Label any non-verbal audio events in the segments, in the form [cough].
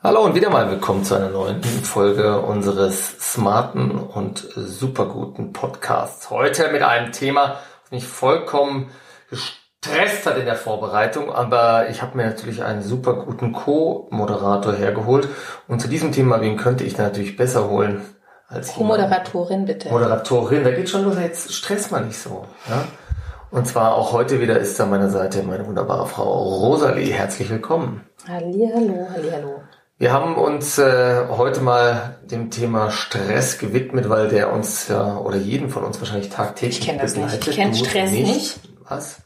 Hallo und wieder mal willkommen zu einer neuen Folge unseres smarten und super guten Podcasts. Heute mit einem Thema, das mich vollkommen gestresst hat in der Vorbereitung, aber ich habe mir natürlich einen super guten Co-Moderator hergeholt und zu diesem Thema, wen könnte ich natürlich besser holen als Co-Moderatorin bitte. Moderatorin, da geht schon los, jetzt stress mal nicht so. Ja? Und zwar auch heute wieder ist an meiner Seite meine wunderbare Frau Rosalie. Herzlich willkommen. Hallihallo, hallihallo. Wir haben uns äh, heute mal dem Thema Stress gewidmet, weil der uns ja oder jeden von uns wahrscheinlich tagtäglich Ich kenne das begleitet. nicht. Ich kenne Stress nicht. Was?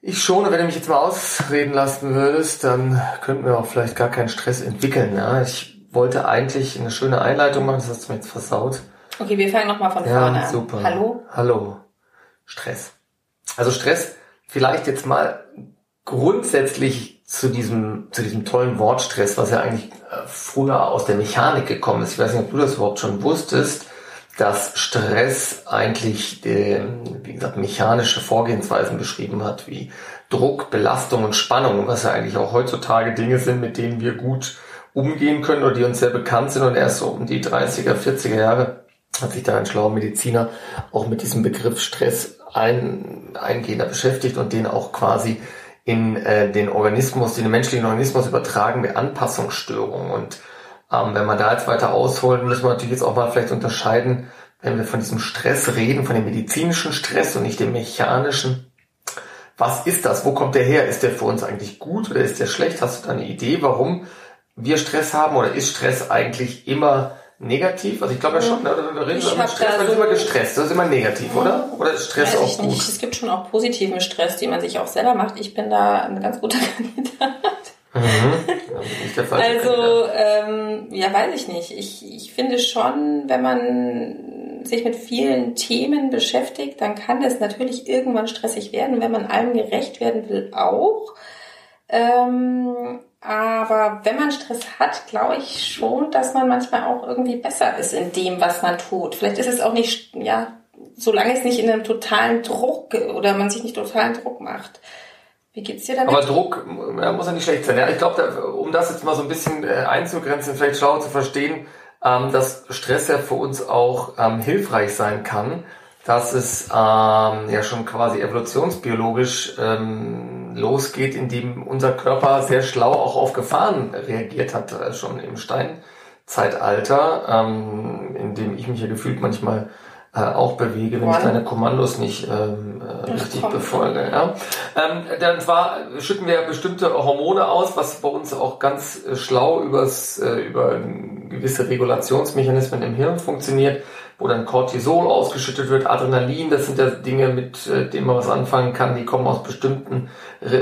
Ich schon, und wenn du mich jetzt mal ausreden lassen würdest, dann könnten wir auch vielleicht gar keinen Stress entwickeln. Ja? Ich wollte eigentlich eine schöne Einleitung machen, das hast du mir jetzt versaut. Okay, wir fangen nochmal von vorne Ja, an. super. Hallo? Hallo. Stress. Also Stress, vielleicht jetzt mal grundsätzlich zu diesem, zu diesem tollen Wort Stress, was ja eigentlich äh, früher aus der Mechanik gekommen ist. Ich weiß nicht, ob du das überhaupt schon wusstest, dass Stress eigentlich, ähm, wie gesagt, mechanische Vorgehensweisen beschrieben hat, wie Druck, Belastung und Spannung, was ja eigentlich auch heutzutage Dinge sind, mit denen wir gut umgehen können oder die uns sehr bekannt sind und erst so um die 30er, 40er Jahre hat sich da ein schlauer Mediziner auch mit diesem Begriff Stress ein, eingehender beschäftigt und den auch quasi in äh, den Organismus, in den menschlichen Organismus übertragen mit Anpassungsstörungen. Und ähm, wenn man da jetzt weiter ausholen, müssen wir natürlich jetzt auch mal vielleicht unterscheiden, wenn wir von diesem Stress reden, von dem medizinischen Stress und nicht dem mechanischen. Was ist das? Wo kommt der her? Ist der für uns eigentlich gut oder ist der schlecht? Hast du da eine Idee, warum wir Stress haben oder ist Stress eigentlich immer negativ? Also ich glaube ja schon, ne? wir reden über hab Stress, da man ist immer gestresst. Das ist immer negativ, oder? Oder ist Stress Weiß auch ich gut? nicht. Es gibt schon auch positiven Stress, den man sich auch selber macht. Ich bin da ein ganz guter [laughs] Kandidat. Mhm. Da. Also, ähm, ja, weiß ich nicht. Ich, ich finde schon, wenn man sich mit vielen Themen beschäftigt, dann kann das natürlich irgendwann stressig werden, wenn man allem gerecht werden will, auch. Ähm, aber wenn man Stress hat, glaube ich schon, dass man manchmal auch irgendwie besser ist in dem, was man tut. Vielleicht ist es auch nicht, ja, solange es nicht in einem totalen Druck oder man sich nicht totalen Druck macht. Wie geht's dir damit? Aber Druck ja, muss ja nicht schlecht sein. Ja, ich glaube, um das jetzt mal so ein bisschen äh, einzugrenzen, vielleicht schlau zu verstehen, ähm, dass Stress ja für uns auch ähm, hilfreich sein kann, dass es ähm, ja schon quasi evolutionsbiologisch ähm, losgeht, indem unser Körper sehr schlau auch auf Gefahren reagiert hat, äh, schon im Steinzeitalter, ähm, in dem ich mich ja gefühlt manchmal äh, auch bewege, wenn ich Wann? deine Kommandos nicht ähm, äh, richtig befolge. Ja? Ähm, dann zwar schütten wir bestimmte Hormone aus, was bei uns auch ganz äh, schlau übers, äh, über gewisse Regulationsmechanismen im Hirn funktioniert, wo dann Cortisol ausgeschüttet wird, Adrenalin, das sind ja Dinge, mit äh, denen man was anfangen kann, die kommen aus bestimmten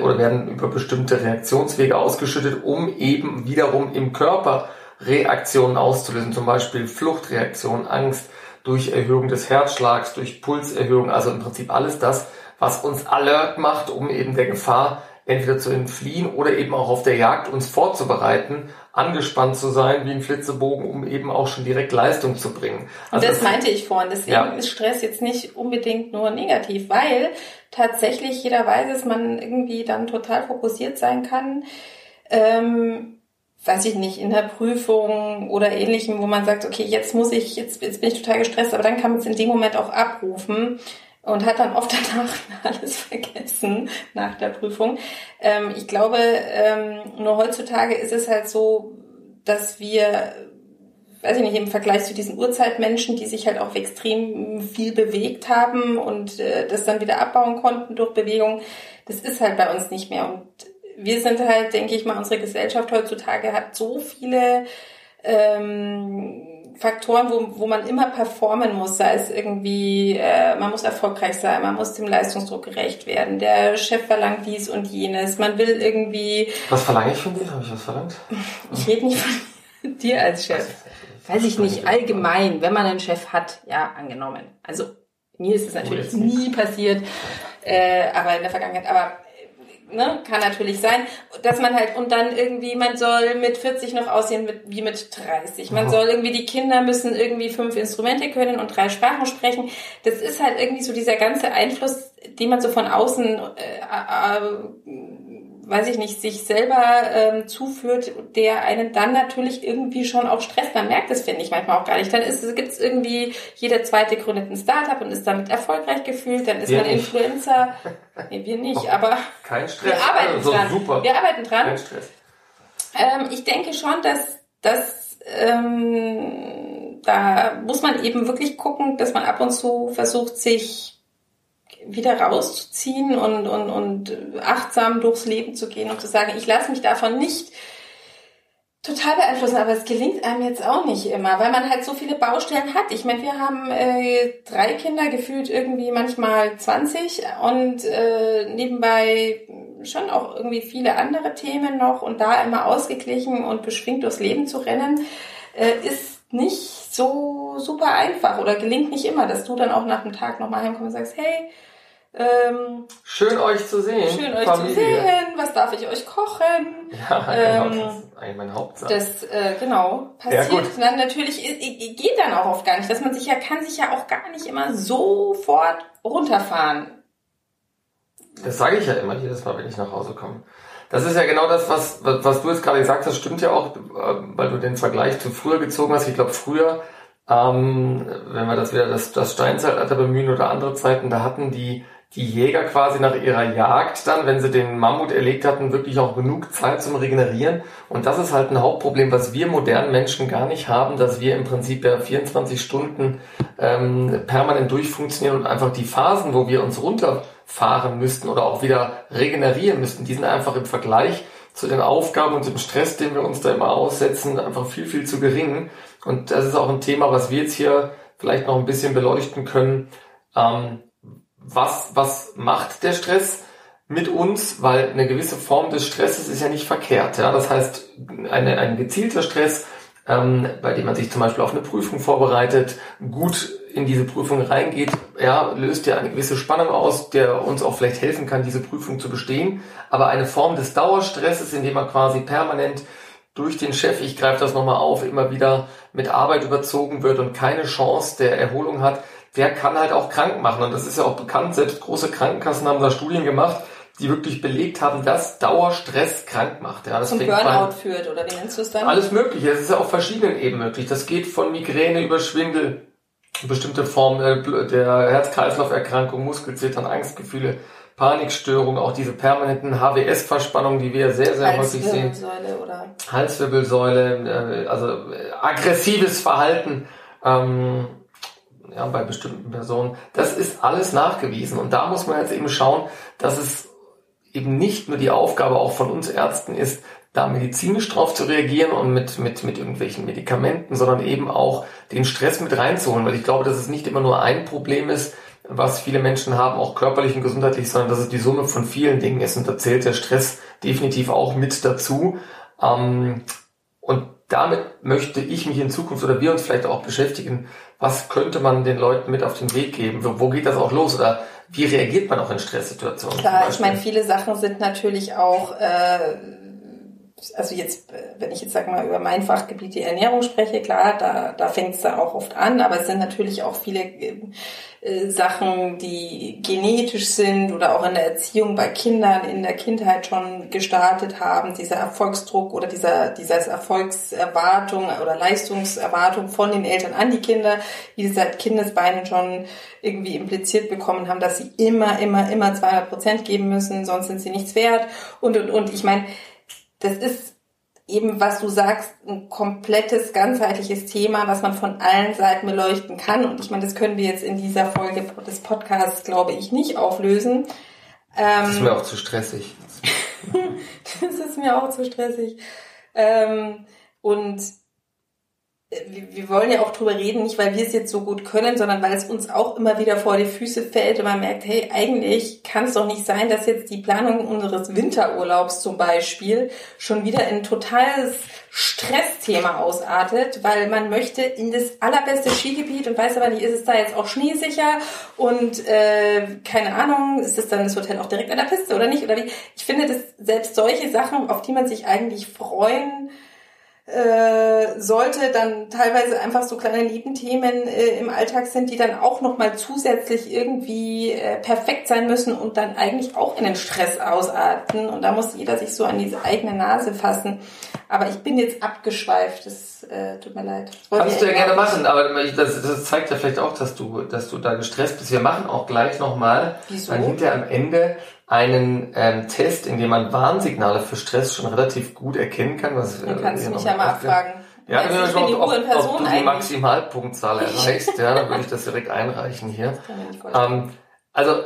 oder werden über bestimmte Reaktionswege ausgeschüttet, um eben wiederum im Körper Reaktionen auszulösen, zum Beispiel Fluchtreaktion, Angst, durch Erhöhung des Herzschlags, durch Pulserhöhung, also im Prinzip alles das, was uns alert macht, um eben der Gefahr entweder zu entfliehen oder eben auch auf der Jagd uns vorzubereiten, angespannt zu sein wie ein Flitzebogen, um eben auch schon direkt Leistung zu bringen. Und Also das meinte ich vorhin. Deswegen Ja. ist Stress jetzt nicht unbedingt nur negativ, weil tatsächlich jeder weiß, dass man irgendwie dann total fokussiert sein kann. Ähm, weiß ich nicht, in der Prüfung oder ähnlichem, wo man sagt, okay, jetzt muss ich, jetzt, jetzt bin ich total gestresst, aber dann kann man es in dem Moment auch abrufen und hat dann oft [laughs] danach alles vergessen nach der Prüfung. Ähm, ich glaube, ähm, nur heutzutage ist es halt so, dass wir weiß ich nicht, im Vergleich zu diesen Urzeitmenschen, die sich halt auch extrem viel bewegt haben und äh, das dann wieder abbauen konnten durch Bewegung, das ist halt bei uns nicht mehr. Und wir sind halt, denke ich mal, unsere Gesellschaft heutzutage hat so viele ähm, Faktoren, wo, wo man immer performen muss, sei es irgendwie, äh, man muss erfolgreich sein, man muss dem Leistungsdruck gerecht werden, der Chef verlangt dies und jenes, man will irgendwie, was verlange ich von dir? Habe ich was verlangt? [laughs] ich rede nicht von [laughs] dir als Chef. Weiß ich nicht, allgemein, wenn man einen Chef hat, ja, angenommen. Also mir ist es natürlich nie passiert, äh, aber in der Vergangenheit, aber ne, kann natürlich sein, dass man halt, und dann irgendwie, man soll mit 40 noch aussehen mit, wie mit 30. Man Aha. soll irgendwie, die Kinder müssen irgendwie fünf Instrumente können und drei Sprachen sprechen. Das ist halt irgendwie so dieser ganze Einfluss, den man so von außen äh, äh, weiß ich nicht, sich selber ähm, zuführt, der einen dann natürlich irgendwie schon auch stresst. Man merkt es, finde ich, manchmal auch gar nicht. Dann ist, gibt es irgendwie, jeder zweite gründet ein Startup und ist damit erfolgreich gefühlt, dann ist wir man nicht. Influencer. [laughs] Nee, wir nicht, oh, aber kein Stress. wir arbeiten also, dran. Super. Wir arbeiten dran. Kein Stress. Ähm, ich denke schon, dass, dass ähm, da muss man eben wirklich gucken, dass man ab und zu versucht, sich wieder rauszuziehen und, und, und achtsam durchs Leben zu gehen und zu sagen, ich lasse mich davon nicht total beeinflussen, aber es gelingt einem jetzt auch nicht immer, weil man halt so viele Baustellen hat. Ich meine, wir haben äh, drei Kinder, gefühlt irgendwie manchmal 20 und äh, nebenbei schon auch irgendwie viele andere Themen noch und da immer ausgeglichen und beschwingt durchs Leben zu rennen, äh, ist nicht so super einfach oder gelingt nicht immer, dass du dann auch nach dem Tag nochmal heimkommst und sagst, hey, ähm, schön euch zu sehen. Schön euch Familie. zu sehen. Was darf ich euch kochen? Ja, genau. Ähm, das ist eigentlich mein Hauptsatz. Das, äh, genau, passiert ja, dann natürlich, geht dann auch oft gar nicht, dass man sich ja, kann sich ja auch gar nicht immer sofort runterfahren. Das sage ich ja immer jedes Mal, wenn ich nach Hause komme. Das ist ja genau das, was, was du jetzt gerade gesagt hast, stimmt ja auch, äh, weil du den Vergleich zu früher gezogen hast. Ich glaube, früher, ähm, wenn wir das wieder das, das Steinzeitalter bemühen oder andere Zeiten, da hatten die die Jäger quasi nach ihrer Jagd dann, wenn sie den Mammut erlegt hatten, wirklich auch genug Zeit zum Regenerieren. Und das ist halt ein Hauptproblem, was wir modernen Menschen gar nicht haben, dass wir im Prinzip ja 24 Stunden ähm, permanent durchfunktionieren und einfach die Phasen, wo wir uns runterfahren müssten oder auch wieder regenerieren müssten, die sind einfach im Vergleich zu den Aufgaben und dem Stress, den wir uns da immer aussetzen, einfach viel, viel zu gering. Und das ist auch ein Thema, was wir jetzt hier vielleicht noch ein bisschen beleuchten können. Ähm, was, was macht der Stress mit uns, weil eine gewisse Form des Stresses ist ja nicht verkehrt. Ja? Das heißt, eine, ein gezielter Stress, ähm, bei dem man sich zum Beispiel auf eine Prüfung vorbereitet, gut in diese Prüfung reingeht, ja, löst ja eine gewisse Spannung aus, der uns auch vielleicht helfen kann, diese Prüfung zu bestehen. Aber eine Form des Dauerstresses, in dem man quasi permanent durch den Chef, ich greife das nochmal auf, immer wieder mit Arbeit überzogen wird und keine Chance der Erholung hat, der kann halt auch krank machen. Und das ist ja auch bekannt, selbst große Krankenkassen haben da Studien gemacht, die wirklich belegt haben, dass Dauerstress krank macht. Ja, das Zum Burnout bei, führt, oder wie nennst du es dann? Alles mögliche. Es ist ja auf verschiedenen Ebenen möglich. Das geht von Migräne über Schwindel, bestimmte Formen der Herz-Kreislauf-Erkrankung, Muskelzittern, Angstgefühle, Panikstörung, auch diese permanenten HWS-Verspannungen, die wir sehr, sehr häufig sehen. Halswirbelsäule oder? Halswirbelsäule, äh, also äh, aggressives Verhalten. Ähm, ja, bei bestimmten Personen. Das ist alles nachgewiesen. Und da muss man jetzt eben schauen, dass es eben nicht nur die Aufgabe auch von uns Ärzten ist, da medizinisch drauf zu reagieren und mit, mit, mit irgendwelchen Medikamenten, sondern eben auch den Stress mit reinzuholen. Weil ich glaube, dass es nicht immer nur ein Problem ist, was viele Menschen haben, auch körperlich und gesundheitlich, sondern dass es die Summe von vielen Dingen ist. Und da zählt der Stress definitiv auch mit dazu. Ähm, und damit möchte ich mich in Zukunft oder wir uns vielleicht auch beschäftigen, was könnte man den Leuten mit auf den Weg geben? Wo, geht das auch los? Oder wie reagiert man auch in Stresssituationen? Klar, ich meine, viele Sachen sind natürlich auch, äh, also jetzt, wenn ich jetzt sag mal über mein Fachgebiet die Ernährung spreche, klar, da, da fängt es da auch oft an, aber es sind natürlich auch viele äh, Sachen, die genetisch sind oder auch in der Erziehung bei Kindern in der Kindheit schon gestartet haben, dieser Erfolgsdruck oder dieser, dieser Erfolgserwartung oder Leistungserwartung von den Eltern an die Kinder, die seit Kindesbeinen schon irgendwie impliziert bekommen haben, dass sie immer, immer, immer 200 Prozent geben müssen, sonst sind sie nichts wert und, und, und. Ich meine, das ist eben, was du sagst, ein komplettes, ganzheitliches Thema, was man von allen Seiten beleuchten kann. Und ich meine, das können wir jetzt in dieser Folge des Podcasts, glaube ich, nicht auflösen. Ähm, das ist mir auch zu stressig. [laughs] das ist mir auch zu stressig. Ähm, und wir wollen ja auch drüber reden, nicht weil wir es jetzt so gut können, sondern weil es uns auch immer wieder vor die Füße fällt und man merkt, hey, eigentlich kann es doch nicht sein, dass jetzt die Planung unseres Winterurlaubs zum Beispiel schon wieder ein totales Stressthema ausartet, weil man möchte in das allerbeste Skigebiet und weiß aber nicht, ist es da jetzt auch schneesicher und äh, keine Ahnung, ist es dann das Hotel auch direkt an der Piste oder nicht oder wie? Ich finde, dass selbst solche Sachen, auf die man sich eigentlich freuen äh, sollte dann teilweise einfach so kleine Nebenthemen äh, im Alltag sind, die dann auch nochmal zusätzlich irgendwie äh, perfekt sein müssen und dann eigentlich auch in den Stress ausarten. Und da muss jeder sich so an diese eigene Nase fassen. Aber ich bin jetzt abgeschweift, das äh, tut mir leid. Kannst du ja gerne machen, aber das, das zeigt ja vielleicht auch, dass du, dass du da gestresst bist. Wir machen auch gleich nochmal, dann hinterher am Ende einen ähm, Test, in dem man Warnsignale für Stress schon relativ gut erkennen kann. Was, kannst du mich ja mal abfragen. Ja, also wenn du ob, ob, ob du die Maximalpunktzahl erreichst, ja, dann würde ich das direkt einreichen hier. [laughs] Ähm, also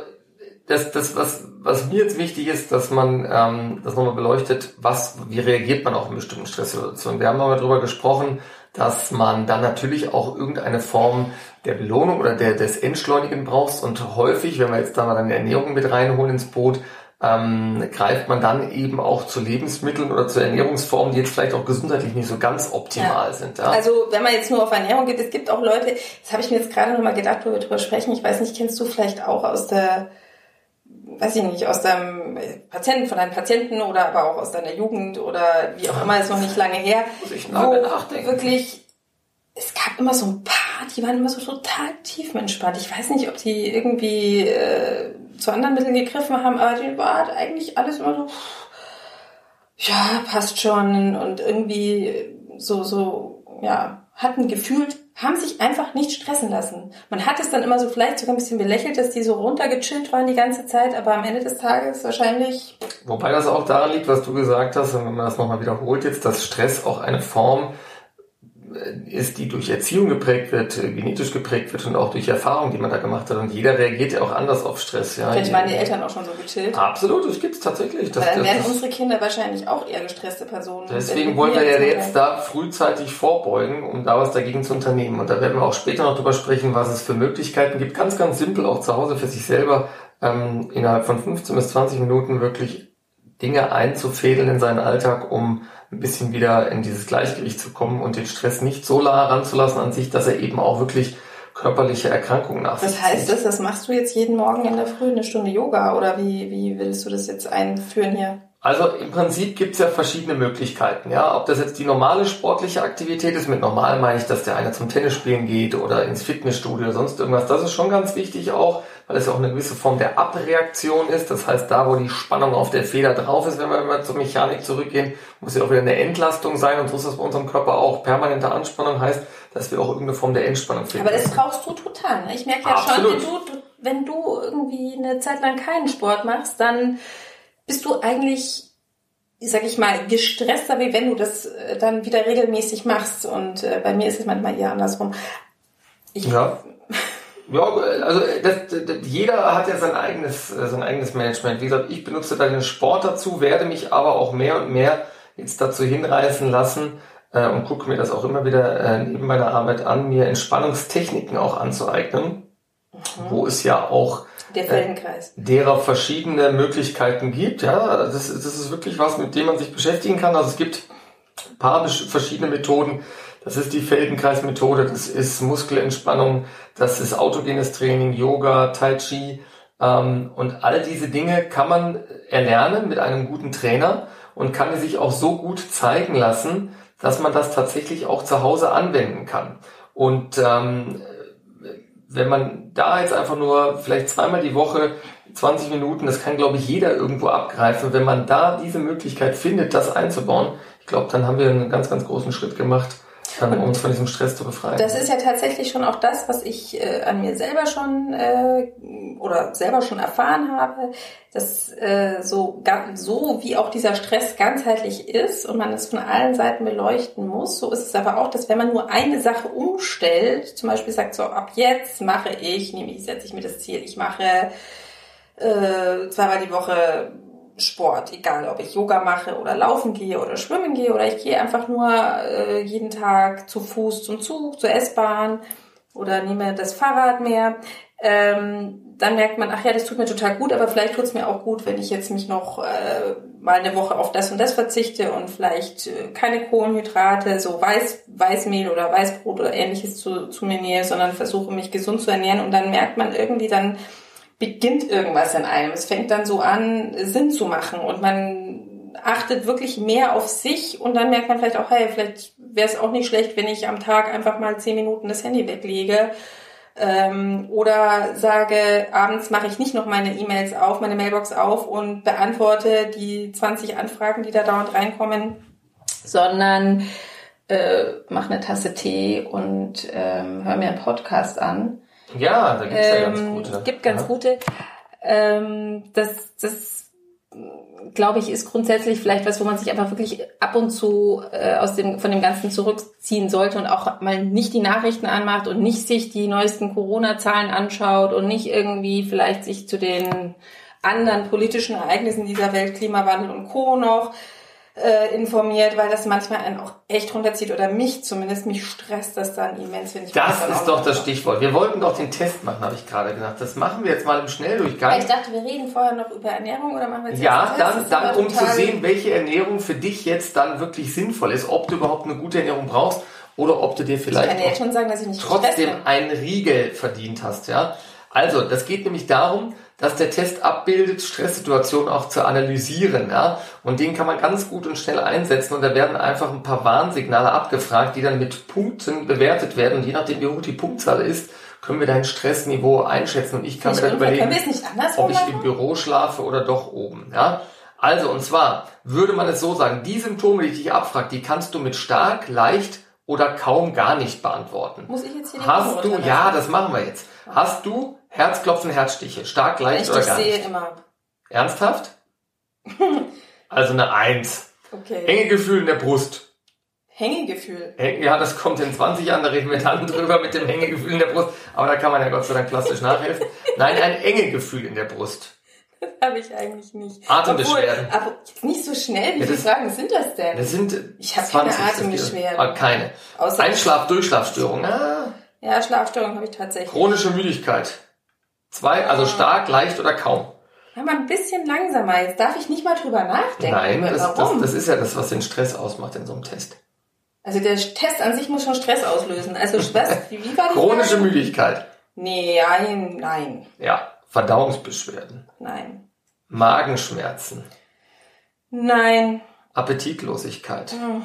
das, das was, was mir jetzt wichtig ist, dass man ähm, das nochmal beleuchtet, was, wie reagiert man auch in bestimmten Stresssituationen. Wir haben nochmal darüber gesprochen, dass man dann natürlich auch irgendeine Form der Belohnung oder der, des Entschleunigen brauchst und häufig, wenn wir jetzt da mal dann die Ernährung mit reinholen ins Boot, ähm, greift man dann eben auch zu Lebensmitteln oder zu Ernährungsformen, die jetzt vielleicht auch gesundheitlich nicht so ganz optimal ja. sind. Ja? Also wenn man jetzt nur auf Ernährung geht, es gibt auch Leute, das habe ich mir jetzt gerade nochmal gedacht, wo wir drüber sprechen, ich weiß nicht, kennst du vielleicht auch aus der weiß ich nicht, aus deinem Patienten, von deinen Patienten oder aber auch aus deiner Jugend oder wie auch immer, ist noch nicht lange her, Muss ich wo nachdenken. wirklich, es gab immer so ein paar, die waren immer so total tiefenentspannt. Ich weiß nicht, ob die irgendwie äh, zu anderen Mitteln gegriffen haben, aber die war eigentlich alles immer so, ja, passt schon und irgendwie so, so, ja, hatten gefühlt haben sich einfach nicht stressen lassen. Man hat es dann immer so vielleicht sogar ein bisschen belächelt, dass die so runtergechillt waren die ganze Zeit, aber am Ende des Tages wahrscheinlich. Wobei das auch daran liegt, was du gesagt hast, und wenn man das nochmal wiederholt jetzt, dass Stress auch eine Form ist, die durch Erziehung geprägt wird, genetisch geprägt wird und auch durch Erfahrung, die man da gemacht hat. Und jeder reagiert ja auch anders auf Stress. Ja. Vielleicht waren die Eltern auch schon so gechillt. Absolut, das gibt's tatsächlich. Das, dann wären das, unsere Kinder wahrscheinlich auch eher gestresste Personen. Deswegen wollen wir ja jetzt da frühzeitig vorbeugen, um da was dagegen zu unternehmen. Und da werden wir auch später noch drüber sprechen, was es für Möglichkeiten gibt. Ganz, ganz simpel, auch zu Hause für sich selber, ähm, innerhalb von 15 bis 20 Minuten wirklich Dinge einzufädeln in seinen Alltag, um ein bisschen wieder in dieses Gleichgewicht zu kommen und den Stress nicht so nah ranzulassen an sich, dass er eben auch wirklich körperliche Erkrankungen nach sich zieht. Was heißt das? Das machst du jetzt jeden Morgen in der Früh eine Stunde Yoga oder wie, wie willst du das jetzt einführen hier? Also im Prinzip gibt's ja verschiedene Möglichkeiten. Ja, ob das jetzt die normale sportliche Aktivität ist, mit normal meine ich, dass der eine zum Tennis spielen geht oder ins Fitnessstudio oder sonst irgendwas. Das ist schon ganz wichtig auch, weil es ja auch eine gewisse Form der Abreaktion ist. Das heißt, da wo die Spannung auf der Feder drauf ist, wenn wir immer zur Mechanik zurückgehen, muss ja auch wieder eine Entlastung sein. Und so ist das bei unserem Körper auch. Permanente Anspannung heißt, dass wir auch irgendeine Form der Entspannung finden. Aber das brauchst du total. Ne? Ich merke ja Absolut. schon, wenn du, wenn du irgendwie eine Zeit lang keinen Sport machst, dann bist du eigentlich, sag ich mal, gestresster, wie wenn du das äh, dann wieder regelmäßig machst. Und äh, bei mir ist es manchmal eher andersrum. Ich, Ja. Ja, also das, das, jeder hat ja sein eigenes, äh, sein eigenes Management. Wie gesagt, ich benutze da den Sport dazu, werde mich aber auch mehr und mehr jetzt dazu hinreißen lassen äh, und gucke mir das auch immer wieder äh, neben meiner Arbeit an, mir Entspannungstechniken auch anzueignen, wo es ja auch Der Feldenkreis. derer verschiedene Möglichkeiten gibt. Ja, das, das ist wirklich was, mit dem man sich beschäftigen kann. Also es gibt ein paar verschiedene Methoden. Das ist die Feldenkreismethode, das ist Muskelentspannung, das ist autogenes Training, Yoga, Tai Chi. Ähm, und all diese Dinge kann man erlernen mit einem guten Trainer und kann es sich auch so gut zeigen lassen, dass man das tatsächlich auch zu Hause anwenden kann. Und ähm, wenn man da jetzt einfach nur vielleicht zweimal die Woche 20 Minuten, das kann glaube ich jeder irgendwo abgreifen, wenn man da diese Möglichkeit findet, das einzubauen, ich glaube, dann haben wir einen ganz, ganz großen Schritt gemacht, um uns von diesem Stress zu befreien. Das ist ja tatsächlich schon auch das, was ich äh, an mir selber schon äh, oder selber schon erfahren habe, dass äh, so, so wie auch dieser Stress ganzheitlich ist und man es von allen Seiten beleuchten muss, so ist es aber auch, dass wenn man nur eine Sache umstellt, zum Beispiel sagt so, ab jetzt mache ich, nämlich setze ich mir das Ziel, ich mache äh, zweimal die Woche Sport, egal ob ich Yoga mache oder laufen gehe oder schwimmen gehe oder ich gehe einfach nur äh, jeden Tag zu Fuß zum Zug, zur S-Bahn oder nehme das Fahrrad mehr, ähm, dann merkt man, ach ja, das tut mir total gut, aber vielleicht tut es mir auch gut, wenn ich jetzt mich noch äh, mal eine Woche auf das und das verzichte und vielleicht äh, keine Kohlenhydrate, so Weiß, Weißmehl oder Weißbrot oder ähnliches zu, zu mir nähe, sondern versuche mich gesund zu ernähren und dann merkt man irgendwie dann, beginnt irgendwas in einem. Es fängt dann so an, Sinn zu machen und man achtet wirklich mehr auf sich und dann merkt man vielleicht auch, hey, vielleicht wäre es auch nicht schlecht, wenn ich am Tag einfach mal zehn Minuten das Handy weglege. Ähm, oder sage, abends mache ich nicht noch meine E-Mails auf, meine Mailbox auf und beantworte die 20 Anfragen, die da dauernd reinkommen, sondern äh, mache eine Tasse Tee und ähm, höre mir einen Podcast an. Ja, da gibt's ja ganz Ähm, gute. gibt ganz ja. gute. Ähm, das, das glaube ich, ist grundsätzlich vielleicht was, wo man sich einfach wirklich ab und zu äh, aus dem, von dem Ganzen zurückziehen sollte und auch mal nicht die Nachrichten anmacht und nicht sich die neuesten Corona-Zahlen anschaut und nicht irgendwie vielleicht sich zu den anderen politischen Ereignissen dieser Welt, Klimawandel und Co. noch äh, informiert, weil das manchmal einen auch echt runterzieht oder mich zumindest, mich stresst das dann immens, wenn ich Das ist doch das Stichwort. Wir wollten doch den Test machen, habe ich gerade gedacht. Das machen wir jetzt mal im Ja, Schnelldurchgang. Ich dachte, wir reden vorher noch über Ernährung oder machen wir jetzt Ja, dann, dann um zu sehen, welche Ernährung für dich jetzt dann wirklich sinnvoll ist, ob du überhaupt eine gute Ernährung brauchst oder ob du dir Ich vielleicht schon sagen, trotzdem einen Riegel verdient hast, ja. Also, das geht nämlich darum, dass der Test abbildet, Stresssituationen auch zu analysieren, ja. Und den kann man ganz gut und schnell einsetzen und da werden einfach ein paar Warnsignale abgefragt, die dann mit Punkten bewertet werden und je nachdem, wie hoch die Punktzahl ist, können wir dein Stressniveau einschätzen und ich kann Nicht mir dann überlegen, ob ich im Büro schlafe oder doch oben. Ja? Also, und zwar würde man es so sagen, die Symptome, die ich dich abfrage, die kannst du mit stark, leicht oder kaum gar nicht beantworten. Muss ich jetzt hier Hast du, ja, das machen wir jetzt. Hast du Herzklopfen, Herzstiche, stark, leicht ich oder gar sehe nicht? immer. Ernsthaft? [laughs] Also eine Eins. Okay. Enge Gefühl in der Brust. Hängegefühl. Häng- Ja, das kommt in 20 Jahren, da reden wir dann [laughs] drüber mit dem Hängegefühl in der Brust. Aber da kann man ja Gott sei Dank plastisch nachhelfen. Nein, ein enge Gefühl in der Brust. Habe ich eigentlich nicht. Atembeschwerden. Obwohl, aber nicht so schnell. Wie Ja, viele das- Fragen sind das denn? Das sind Ich hab keine 20 Atembeschwerden. Ah, keine. Außer- Einschlaf, Durchschlafstörung. Ah, ja, Schlafstörung habe ich tatsächlich. chronische Müdigkeit. Zwei, also stark, leicht oder kaum. Ja, mal ein bisschen langsamer. Jetzt darf ich nicht mal drüber nachdenken. Nein, das, das, Warum? das ist ja das, was den Stress ausmacht in so einem Test. also der Test an sich muss schon Stress auslösen. Also was? [laughs] Wie war die Chronische Frage? Müdigkeit. Nein, nein, Ja. Verdauungsbeschwerden. nein. Magenschmerzen. Nein, Appetitlosigkeit. hm,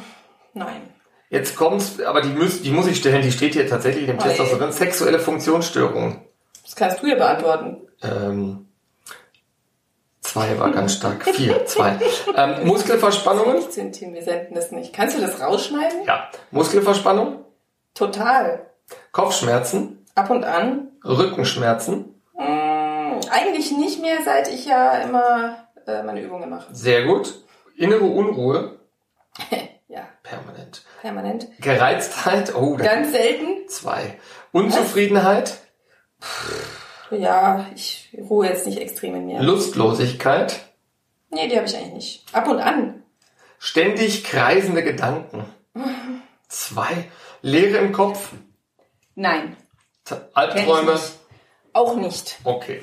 nein. Jetzt kommt's, aber die muss, die muss ich stellen, die steht hier tatsächlich in dem Test Oh auch so drin. Sexuelle Funktionsstörungen. Das kannst du ja beantworten. Ähm, zwei war ganz stark. Vier, zwei. Ähm, Muskelverspannungen. Nicht zu intim, wir senden das nicht. Kannst du das rausschneiden? Ja. Muskelverspannung. Total. Kopfschmerzen. Ab und an. Rückenschmerzen. Hm, eigentlich nicht mehr, seit ich ja immer äh, meine Übungen mache. Sehr gut. Innere Unruhe. [laughs] Ja, Permanent. permanent. Gereiztheit. Oh, Ganz selten. zwei. Unzufriedenheit. Ja, ich ruhe jetzt nicht extrem in mir. Lustlosigkeit. Nee, die habe ich eigentlich nicht. Ab und an. Ständig kreisende Gedanken. Zwei. Leere im Kopf. Nein, Albträume. Nicht. auch nicht. Okay.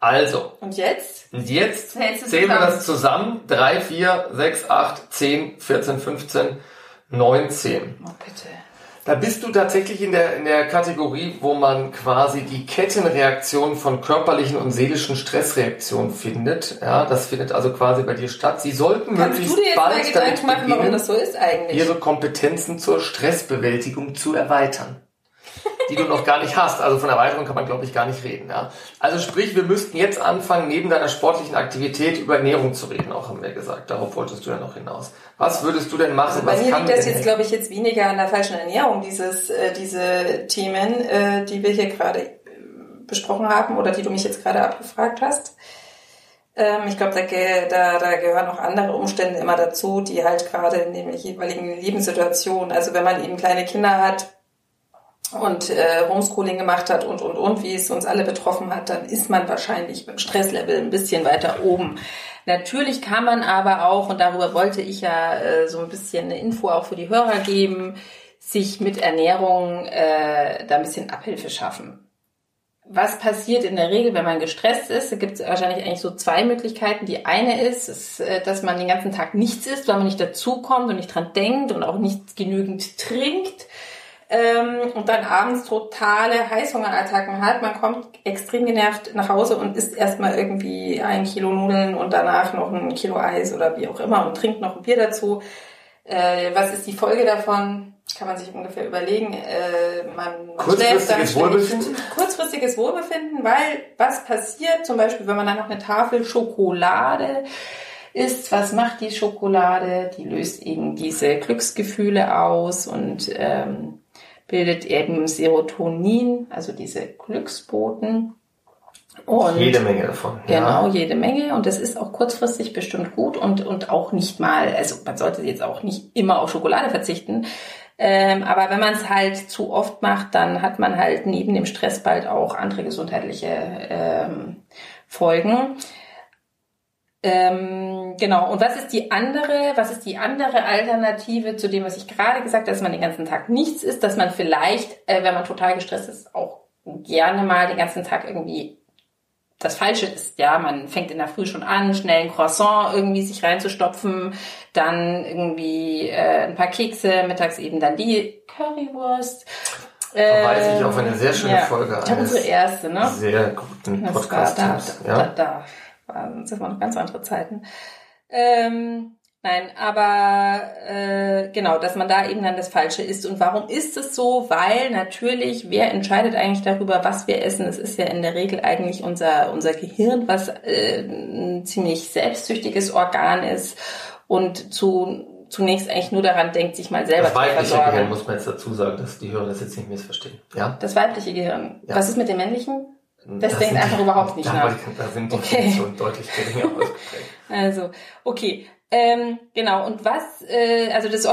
Also, Und jetzt? und jetzt zählen wir zusammen? das zusammen. 3, 4, 6, 8, 10, 14, 15, 19. Oh, bitte. Da bist du tatsächlich in der, in der Kategorie, wo man quasi die Kettenreaktion von körperlichen und seelischen Stressreaktionen findet. Ja, das findet also quasi bei dir statt. Sie sollten Kannst möglichst du dir jetzt mal bald Gedanken damit machen, warum das so ist eigentlich? ihre Kompetenzen zur Stressbewältigung zu erweitern. Die du noch gar nicht hast. Also von Erweiterung kann man, glaube ich, gar nicht reden. Ja. Also sprich, wir müssten jetzt anfangen, neben deiner sportlichen Aktivität über Ernährung zu reden, auch haben wir gesagt. Darauf wolltest du ja noch hinaus. Was würdest du denn machen? Also bei Was mir liegt das jetzt, glaube ich, jetzt weniger an der falschen Ernährung, dieses, äh, diese Themen, äh, die wir hier gerade äh, besprochen haben oder die du mich jetzt gerade abgefragt hast. Ähm, ich glaube, da, da, da gehören auch andere Umstände immer dazu, die halt gerade in den jeweiligen Lebenssituationen, also wenn man eben kleine Kinder hat und äh, Homeschooling gemacht hat und, und, und, wie es uns alle betroffen hat, dann ist man wahrscheinlich beim Stresslevel ein bisschen weiter oben. Natürlich kann man aber auch, und darüber wollte ich ja äh, so ein bisschen eine Info auch für die Hörer geben, sich mit Ernährung äh, da ein bisschen Abhilfe schaffen. Was passiert in der Regel, wenn man gestresst ist? Da gibt es wahrscheinlich eigentlich so zwei Möglichkeiten. Die eine ist, ist, äh, dass man den ganzen Tag nichts isst, weil man nicht dazukommt und nicht dran denkt und auch nicht genügend trinkt ähm, und dann abends totale Heißhungerattacken hat. Man kommt extrem genervt nach Hause und isst erstmal irgendwie ein Kilo Nudeln und danach noch ein Kilo Eis oder wie auch immer und trinkt noch ein Bier dazu. Äh, was ist die Folge davon? Kann man sich ungefähr überlegen. Äh, man, kurzfristiges Wohlbefinden. Kurzfristiges Wohlbefinden, weil was passiert, zum Beispiel, wenn man dann noch eine Tafel Schokolade isst, was macht die Schokolade? Die löst eben diese Glücksgefühle aus und ähm, bildet eben Serotonin, also diese Glücksboten. Und jede Menge davon. Genau, ja. jede Menge. Und das ist auch kurzfristig bestimmt gut und, und auch nicht mal, also man sollte jetzt auch nicht immer auf Schokolade verzichten. Ähm, aber wenn man es halt zu oft macht, dann hat man halt neben dem Stress bald auch andere gesundheitliche ähm, Folgen. Ähm, genau. Und was ist die andere, was ist die andere Alternative zu dem, was ich gerade gesagt habe, dass man den ganzen Tag nichts isst, dass man vielleicht, äh, wenn man total gestresst ist, auch gerne mal den ganzen Tag irgendwie das Falsche ist. Ja, man fängt in der Früh schon an, schnell ein Croissant irgendwie sich reinzustopfen, dann irgendwie äh, ein paar Kekse, mittags eben dann die Currywurst. Verweise ich auf eine sehr schöne ja, Folge. Unsere erste, ne? Sehr guten Podcast. Da, da, ja. da, da, das waren noch ganz andere Zeiten. Ähm, nein, aber äh, genau, dass man da eben dann das Falsche isst. Und warum ist es so? Weil natürlich, wer entscheidet eigentlich darüber, was wir essen? Es ist ja in der Regel eigentlich unser, unser Gehirn, was äh, ein ziemlich selbstsüchtiges Organ ist und zu zunächst eigentlich nur daran denkt, sich mal selber zu versorgen. Das weibliche Gehirn muss man jetzt dazu sagen, dass die Hörer das jetzt nicht missverstehen. Ja? Das weibliche Gehirn. Ja. Was ist mit dem männlichen? Das, das denkt einfach überhaupt nicht nach. Da sind die okay. Funktionen deutlich geringer [laughs] ausgeprägt. Also, okay. Ähm, genau, und was, äh, also das,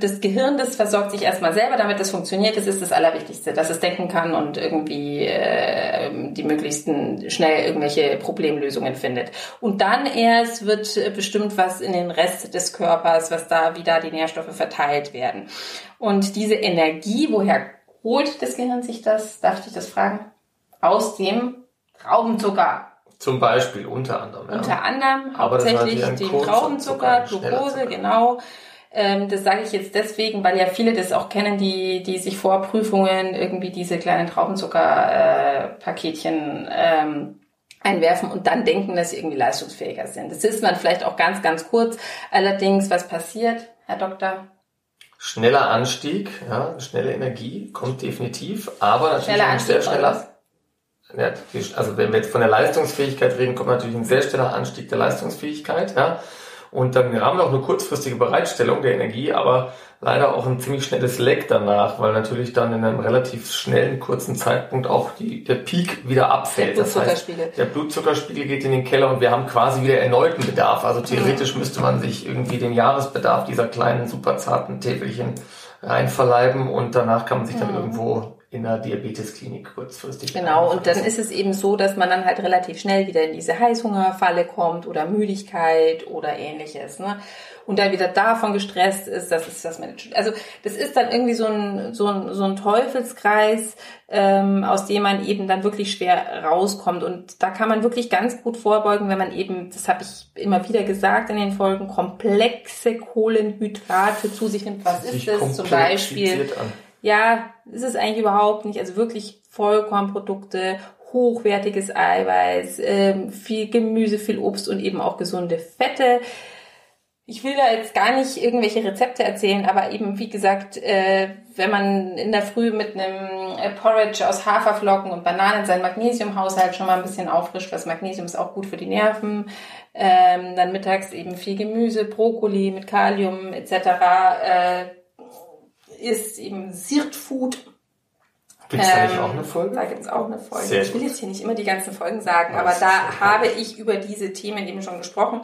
das Gehirn, das versorgt sich erstmal selber, damit das funktioniert, das ist das Allerwichtigste, dass es denken kann und irgendwie äh, die möglichsten schnell irgendwelche Problemlösungen findet. Und dann erst wird bestimmt was in den Rest des Körpers, was da, wie da die Nährstoffe verteilt werden. Und diese Energie, woher holt das Gehirn sich das? Darf ich das fragen? Aus dem Traubenzucker. Zum Beispiel, unter anderem. Ja. Unter anderem hauptsächlich dem Traubenzucker, Glucose, genau. Ähm, das sage ich jetzt deswegen, weil ja viele das auch kennen, die, die sich vor Prüfungen irgendwie diese kleinen Traubenzucker-Paketchen äh, ähm, einwerfen und dann denken, dass sie irgendwie leistungsfähiger sind. Das ist man vielleicht auch ganz, ganz kurz. Allerdings, was passiert, Herr Doktor? Schneller Anstieg, ja, schnelle Energie kommt definitiv, aber natürlich schneller Anstieg sehr schneller also wenn wir jetzt von der Leistungsfähigkeit reden, kommt natürlich ein sehr schneller Anstieg der Leistungsfähigkeit, ja. Und dann haben wir auch eine kurzfristige Bereitstellung der Energie, aber leider auch ein ziemlich schnelles Leck danach, weil natürlich dann in einem relativ schnellen, kurzen Zeitpunkt auch die, der Peak wieder abfällt. Der Blutzuckerspiegel. Das heißt, der Blutzuckerspiegel geht in den Keller und wir haben quasi wieder erneuten Bedarf. Also theoretisch mhm. müsste man sich irgendwie den Jahresbedarf dieser kleinen, super zarten Täfelchen reinverleiben und danach kann man sich dann mhm. irgendwo in der Diabetesklinik kurzfristig. Genau, und dann ist es eben so, dass man dann halt relativ schnell wieder in diese Heißhungerfalle kommt oder Müdigkeit oder ähnliches. Ne? Und dann wieder davon gestresst ist, das ist das Management. Also das ist dann irgendwie so ein, so ein, so ein Teufelskreis, ähm, aus dem man eben dann wirklich schwer rauskommt. Und da kann man wirklich ganz gut vorbeugen, wenn man eben, das habe ich immer wieder gesagt in den Folgen, komplexe Kohlenhydrate zu sich nimmt. Was ist das zum Beispiel? An ja, ist es eigentlich überhaupt nicht. Also wirklich Vollkornprodukte, hochwertiges Eiweiß, ähm, viel Gemüse, viel Obst und eben auch gesunde Fette. Ich will da jetzt gar nicht irgendwelche Rezepte erzählen, aber eben wie gesagt, äh, wenn man in der Früh mit einem äh, Porridge aus Haferflocken und Bananen seinen Magnesiumhaushalt schon mal ein bisschen auffrischt, was Magnesium ist auch gut für die Nerven, ähm, dann mittags eben viel Gemüse, Brokkoli mit Kalium etc. Äh, ist eben Sirt Food. Gibt es da nicht ähm, auch eine Folge? Da gibt es auch eine Folge. Sehr ich will jetzt hier nicht immer die ganzen Folgen sagen, aber da habe ich über diese Themen eben schon gesprochen.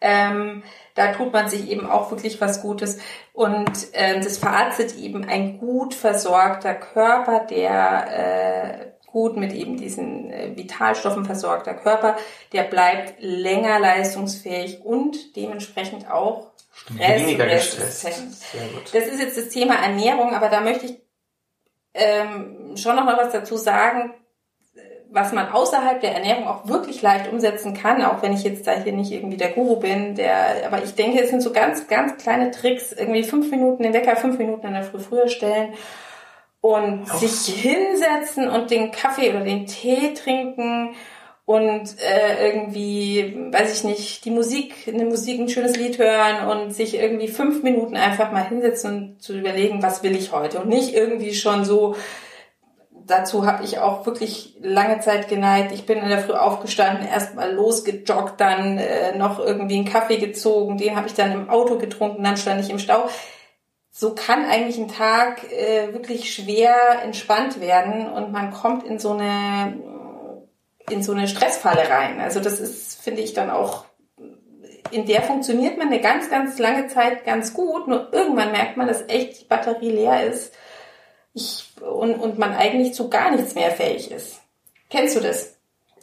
Ähm, da tut man sich eben auch wirklich was Gutes. Und ähm, das Fazit eben ein gut versorgter Körper, der äh, gut mit eben diesen äh, Vitalstoffen versorgter Körper, der bleibt länger leistungsfähig und dementsprechend auch Stress weniger gestresst. Das ist jetzt das Thema Ernährung, aber da möchte ich ähm, schon noch mal was dazu sagen, was man außerhalb der Ernährung auch wirklich leicht umsetzen kann, auch wenn ich jetzt da hier nicht irgendwie der Guru bin, der, aber ich denke, es sind so ganz, ganz kleine Tricks, irgendwie fünf Minuten den Wecker fünf Minuten in der Früh früher stellen und oh. sich hinsetzen und den Kaffee oder den Tee trinken und äh, irgendwie, weiß ich nicht, die Musik, eine Musik, ein schönes Lied hören und sich irgendwie fünf Minuten einfach mal hinsetzen und zu überlegen, was will ich heute und nicht irgendwie schon so dazu habe ich auch wirklich lange Zeit geneigt. Ich bin in der Früh aufgestanden, erstmal losgejoggt, dann äh, noch irgendwie einen Kaffee gezogen, den habe ich dann im Auto getrunken, dann stand ich im Stau. So kann eigentlich ein Tag äh, wirklich schwer entspannt werden und man kommt in so eine in so eine Stressfalle rein. Also das ist, finde ich, dann auch in der funktioniert man eine ganz, ganz lange Zeit ganz gut. Nur irgendwann merkt man, dass echt die Batterie leer ist ich, und, und man eigentlich zu gar nichts mehr fähig ist. Kennst du das?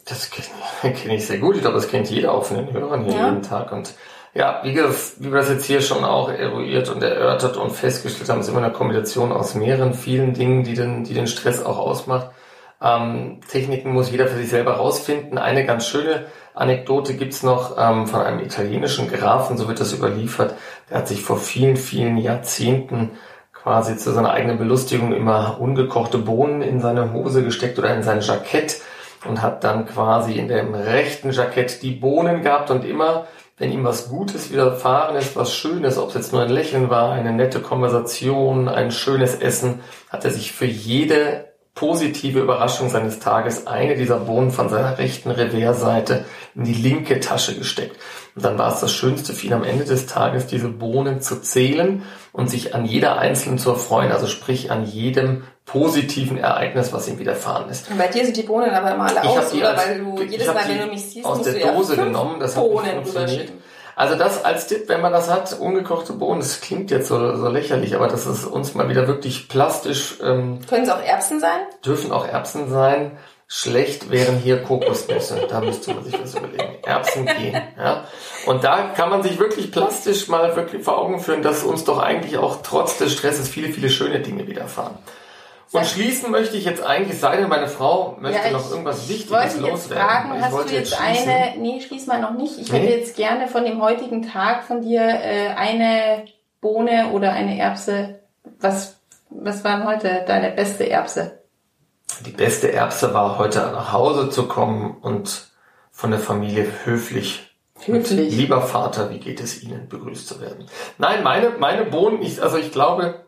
Das kenne [laughs] kenn ich sehr gut. Ich glaube, das kennt jeder auch von den Hörern hier ja. jeden Tag. Und ja, wie, das, wie wir das jetzt hier schon auch eruiert und erörtert und festgestellt haben, ist immer eine Kombination aus mehreren, vielen Dingen, die den, die den Stress auch ausmacht. Ähm, Techniken muss jeder für sich selber rausfinden. Eine ganz schöne Anekdote gibt's noch ähm, von einem italienischen Grafen, so wird das überliefert. Der hat sich vor vielen, vielen Jahrzehnten quasi zu seiner eigenen Belustigung immer ungekochte Bohnen in seine Hose gesteckt oder in sein Jackett und hat dann quasi in dem rechten Jackett die Bohnen gehabt und immer, wenn ihm was Gutes widerfahren ist, was Schönes, ob es jetzt nur ein Lächeln war, eine nette Konversation, ein schönes Essen, hat er sich für jede positive Überraschung seines Tages eine dieser Bohnen von seiner rechten Reverseite in die linke Tasche gesteckt. Und dann war es das Schönste für ihn am Ende des Tages, diese Bohnen zu zählen und sich an jeder einzelnen zu erfreuen, also sprich an jedem positiven Ereignis, was ihm widerfahren ist. Und bei dir sind die Bohnen aber immer alle ich aus, oder? Als, weil du jedes Mal, wenn du mich siehst, aus der Dose genommen, das hat nicht funktioniert. Also das als Tipp, wenn man das hat, ungekochte Bohnen, das klingt jetzt so, so lächerlich, aber das ist uns mal wieder wirklich plastisch. Ähm, Können es auch Erbsen sein? Dürfen auch Erbsen sein. Schlecht wären hier Kokosnüsse. Da müsste man sich was überlegen. Erbsen gehen. Ja? Und da kann man sich wirklich plastisch mal wirklich vor Augen führen, dass uns doch eigentlich auch trotz des Stresses viele, viele schöne Dinge widerfahren. Und schließen möchte ich jetzt eigentlich, sei denn meine Frau möchte ja, noch irgendwas Wichtiges loswerden. Fragen, hast du jetzt, jetzt eine, nee, schließ mal noch nicht. Ich nee? hätte jetzt gerne von dem heutigen Tag von dir äh, eine Bohne oder eine Erbse. Was, was war heute deine beste Erbse? Die beste Erbse war heute nach Hause zu kommen und von der Familie höflich, höflich. lieber Vater, wie geht es Ihnen, begrüßt zu werden. Nein, meine, meine Bohnen, ich, also ich glaube,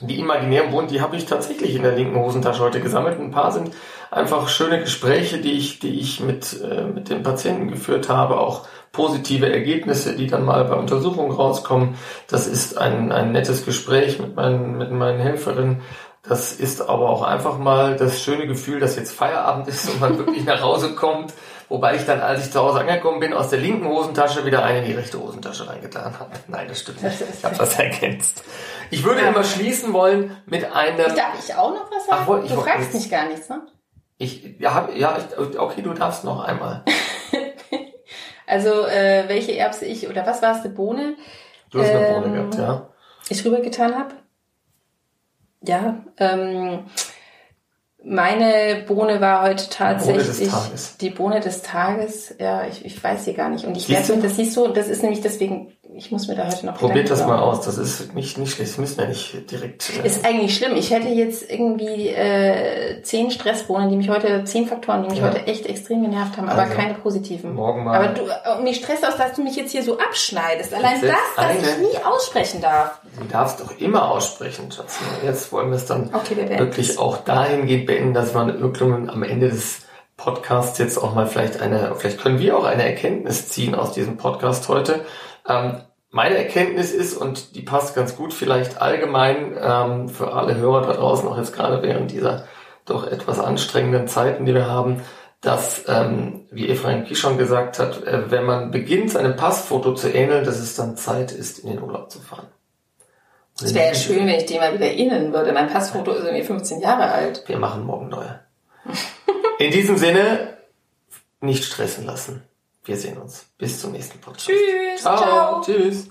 die imaginären Bohnen, die habe ich tatsächlich in der linken Hosentasche heute gesammelt. Ein paar sind einfach schöne Gespräche, die ich, die ich mit, äh, mit den Patienten geführt habe, auch positive Ergebnisse, die dann mal bei Untersuchungen rauskommen. Das ist ein, ein nettes Gespräch mit meinen, mit meinen Helferinnen das ist aber auch einfach mal das schöne Gefühl, dass jetzt Feierabend ist und man wirklich nach Hause kommt. Wobei ich dann, als ich zu Hause angekommen bin, aus der linken Hosentasche wieder eine in die rechte Hosentasche reingetan habe. [laughs] Nein, das stimmt nicht. Ich habe das ergänzt. Ich würde ja. immer schließen wollen mit einem... Darf ich auch noch was sagen? Ach, wohl, ich, du fragst mich gar nichts, ne? Ich, ja, hab, ja ich, okay, du darfst noch einmal. [laughs] also, äh, welche Erbse ich, oder was war es, eine Bohne? Du hast ähm, eine Bohne ähm, gehabt, ja. Ich rübergetan habe ja, ähm, meine Bohne war heute tatsächlich Bohne die Bohne des Tages. Ja, ich, ich weiß sie gar nicht. Und ich werde das siehst du, das ist nämlich deswegen ich muss mir da heute noch Probiert das mal aus, das ist nicht, nicht schlecht, das müssen wir nicht direkt. Äh ist eigentlich schlimm. Ich hätte jetzt irgendwie äh, zehn Stressbohnen, die mich heute, zehn Faktoren, die mich ja. heute echt extrem genervt haben, aber also, keine positiven. Morgen mal. Aber du, und mich stresst aus, dass du mich jetzt hier so abschneidest. Allein das, dass eine, ich nie aussprechen darf. Du darfst doch immer aussprechen, Schatz. Jetzt wollen wir es dann okay, wir wirklich auch dahingehend beenden, dass man irgendwann am Ende des Podcasts jetzt auch mal vielleicht eine, vielleicht können wir auch eine Erkenntnis ziehen aus diesem Podcast heute. Ähm, meine Erkenntnis ist, und die passt ganz gut vielleicht allgemein ähm, für alle Hörer da draußen, auch jetzt gerade während dieser doch etwas anstrengenden Zeiten, die wir haben, dass, ähm, wie Efraim Kisch schon gesagt hat, äh, wenn man beginnt, seinem Passfoto zu ähneln, dass es dann Zeit ist, in den Urlaub zu fahren. Es wäre ja schön, wenn ich den mal wieder ähneln würde. Mein Passfoto ist irgendwie 15 Jahre alt. Wir machen morgen neue. [laughs] [laughs] in diesem Sinne, nicht stressen lassen. Wir sehen uns. Bis zum nächsten Podcast. Tschüss. Ciao. ciao. Tschüss.